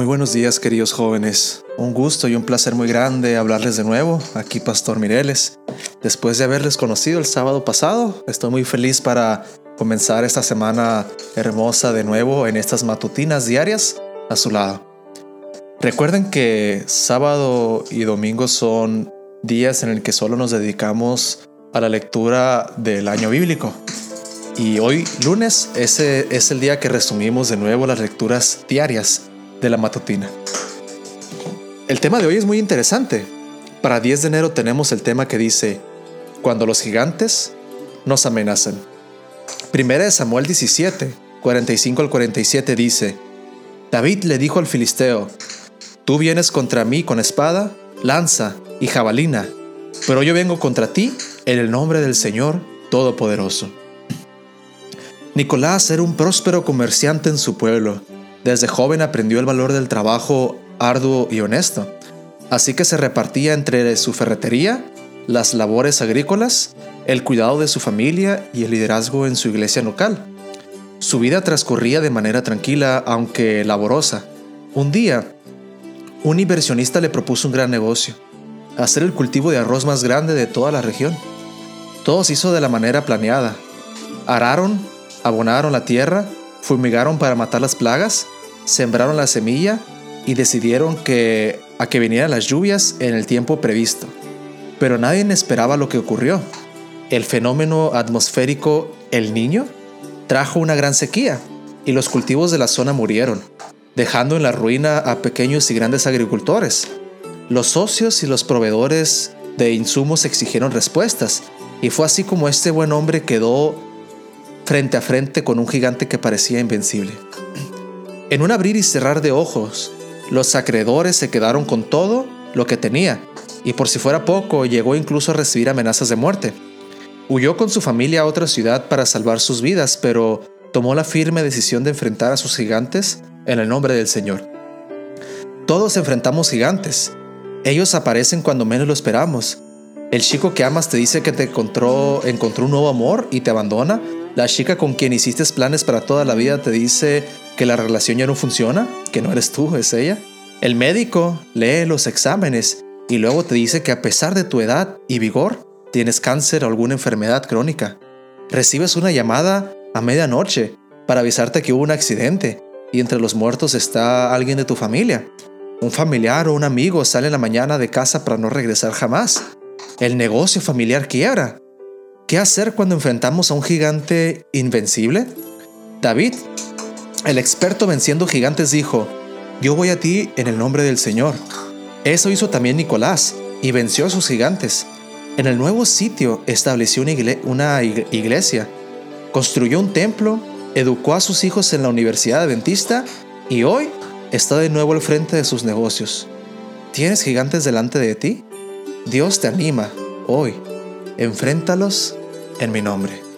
Muy buenos días queridos jóvenes. Un gusto y un placer muy grande hablarles de nuevo. Aquí Pastor Mireles. Después de haberles conocido el sábado pasado, estoy muy feliz para comenzar esta semana hermosa de nuevo en estas matutinas diarias a su lado. Recuerden que sábado y domingo son días en el que solo nos dedicamos a la lectura del año bíblico. Y hoy, lunes, ese es el día que resumimos de nuevo las lecturas diarias de la matutina. El tema de hoy es muy interesante. Para 10 de enero tenemos el tema que dice, cuando los gigantes nos amenazan. Primera de Samuel 17, 45 al 47 dice, David le dijo al filisteo, Tú vienes contra mí con espada, lanza y jabalina, pero yo vengo contra ti en el nombre del Señor Todopoderoso. Nicolás era un próspero comerciante en su pueblo desde joven aprendió el valor del trabajo arduo y honesto, así que se repartía entre su ferretería, las labores agrícolas, el cuidado de su familia y el liderazgo en su iglesia local. Su vida transcurría de manera tranquila, aunque laborosa. Un día, un inversionista le propuso un gran negocio, hacer el cultivo de arroz más grande de toda la región. Todo se hizo de la manera planeada. Araron, abonaron la tierra, fumigaron para matar las plagas, sembraron la semilla y decidieron que a que vinieran las lluvias en el tiempo previsto. Pero nadie esperaba lo que ocurrió. El fenómeno atmosférico El Niño trajo una gran sequía y los cultivos de la zona murieron, dejando en la ruina a pequeños y grandes agricultores. Los socios y los proveedores de insumos exigieron respuestas y fue así como este buen hombre quedó frente a frente con un gigante que parecía invencible. En un abrir y cerrar de ojos, los acreedores se quedaron con todo lo que tenía, y por si fuera poco, llegó incluso a recibir amenazas de muerte. Huyó con su familia a otra ciudad para salvar sus vidas, pero tomó la firme decisión de enfrentar a sus gigantes en el nombre del Señor. Todos enfrentamos gigantes. Ellos aparecen cuando menos lo esperamos. El chico que amas te dice que te encontró, encontró un nuevo amor y te abandona, la chica con quien hiciste planes para toda la vida te dice que la relación ya no funciona, que no eres tú, es ella. El médico lee los exámenes y luego te dice que a pesar de tu edad y vigor, tienes cáncer o alguna enfermedad crónica. Recibes una llamada a medianoche para avisarte que hubo un accidente y entre los muertos está alguien de tu familia. Un familiar o un amigo sale en la mañana de casa para no regresar jamás. El negocio familiar quiebra ¿Qué hacer cuando enfrentamos a un gigante invencible? David, el experto venciendo gigantes, dijo, yo voy a ti en el nombre del Señor. Eso hizo también Nicolás y venció a sus gigantes. En el nuevo sitio estableció una, iglesia, construyó un templo, educó a sus hijos en la Universidad Adventista y hoy está de nuevo al frente de sus negocios. ¿Tienes gigantes delante de ti? Dios te anima hoy. Enfréntalos en mi nombre.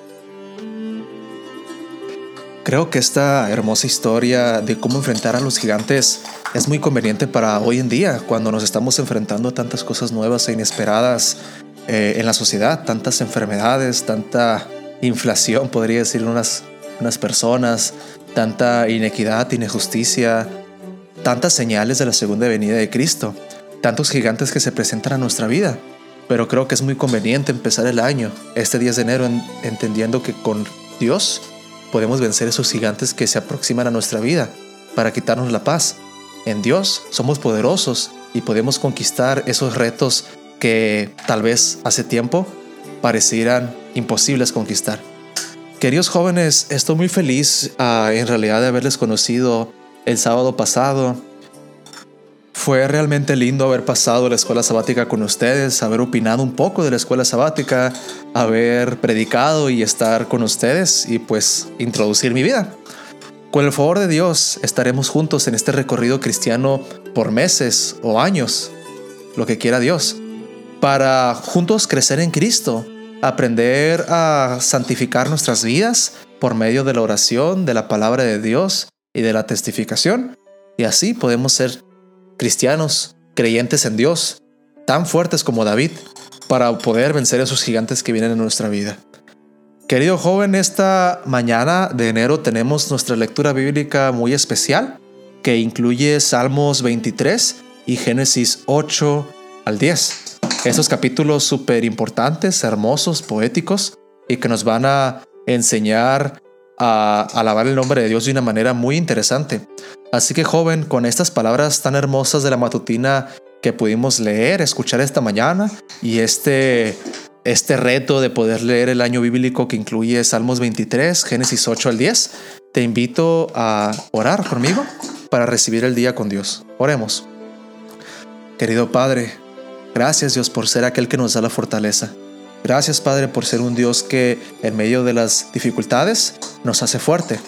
Creo que esta hermosa historia de cómo enfrentar a los gigantes es muy conveniente para hoy en día, cuando nos estamos enfrentando a tantas cosas nuevas e inesperadas eh, en la sociedad, tantas enfermedades, tanta inflación, podría decir unas, unas personas, tanta inequidad, injusticia, tantas señales de la segunda venida de Cristo, tantos gigantes que se presentan a nuestra vida pero creo que es muy conveniente empezar el año, este 10 de enero, entendiendo que con Dios podemos vencer esos gigantes que se aproximan a nuestra vida para quitarnos la paz. En Dios somos poderosos y podemos conquistar esos retos que tal vez hace tiempo parecieran imposibles conquistar. Queridos jóvenes, estoy muy feliz ah, en realidad de haberles conocido el sábado pasado fue realmente lindo haber pasado la escuela sabática con ustedes, haber opinado un poco de la escuela sabática, haber predicado y estar con ustedes y pues introducir mi vida. Con el favor de Dios estaremos juntos en este recorrido cristiano por meses o años, lo que quiera Dios, para juntos crecer en Cristo, aprender a santificar nuestras vidas por medio de la oración, de la palabra de Dios y de la testificación. Y así podemos ser cristianos, creyentes en Dios, tan fuertes como David, para poder vencer a esos gigantes que vienen en nuestra vida. Querido joven, esta mañana de enero tenemos nuestra lectura bíblica muy especial. que incluye Salmos 23 y Génesis 8 al 10. Esos capítulos súper importantes, hermosos, poéticos y que nos van a enseñar a alabar el nombre de Dios de una manera muy interesante. Así que joven, con estas palabras tan hermosas de la matutina que pudimos leer, escuchar esta mañana y este, este reto de poder leer el año bíblico que incluye Salmos 23, Génesis 8 al 10, te invito a orar conmigo para recibir el día con Dios. Oremos. Querido Padre, gracias Dios por ser aquel que nos da la fortaleza. Gracias Padre por ser un Dios que en medio de las dificultades nos hace fuerte.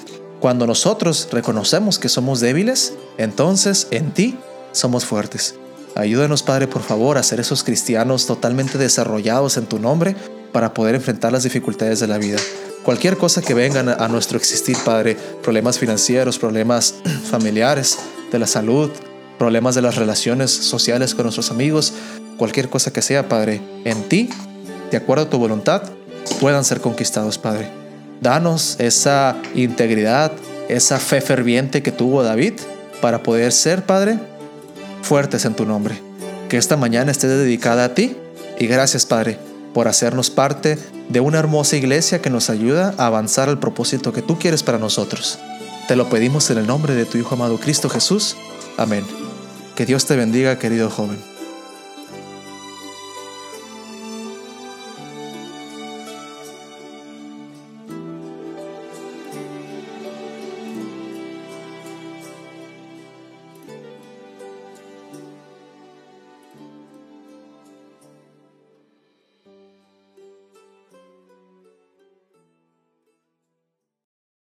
Cuando nosotros reconocemos que somos débiles, entonces en ti somos fuertes. Ayúdanos Padre por favor a ser esos cristianos totalmente desarrollados en tu nombre para poder enfrentar las dificultades de la vida. Cualquier cosa que venga a nuestro existir, Padre, problemas financieros, problemas familiares, de la salud, problemas de las relaciones sociales con nuestros amigos, cualquier cosa que sea, Padre, en ti de acuerdo a tu voluntad, puedan ser conquistados, Padre. Danos esa integridad, esa fe ferviente que tuvo David para poder ser, Padre, fuertes en tu nombre. Que esta mañana esté dedicada a ti y gracias, Padre, por hacernos parte de una hermosa iglesia que nos ayuda a avanzar al propósito que tú quieres para nosotros. Te lo pedimos en el nombre de tu Hijo amado Cristo Jesús. Amén. Que Dios te bendiga, querido joven.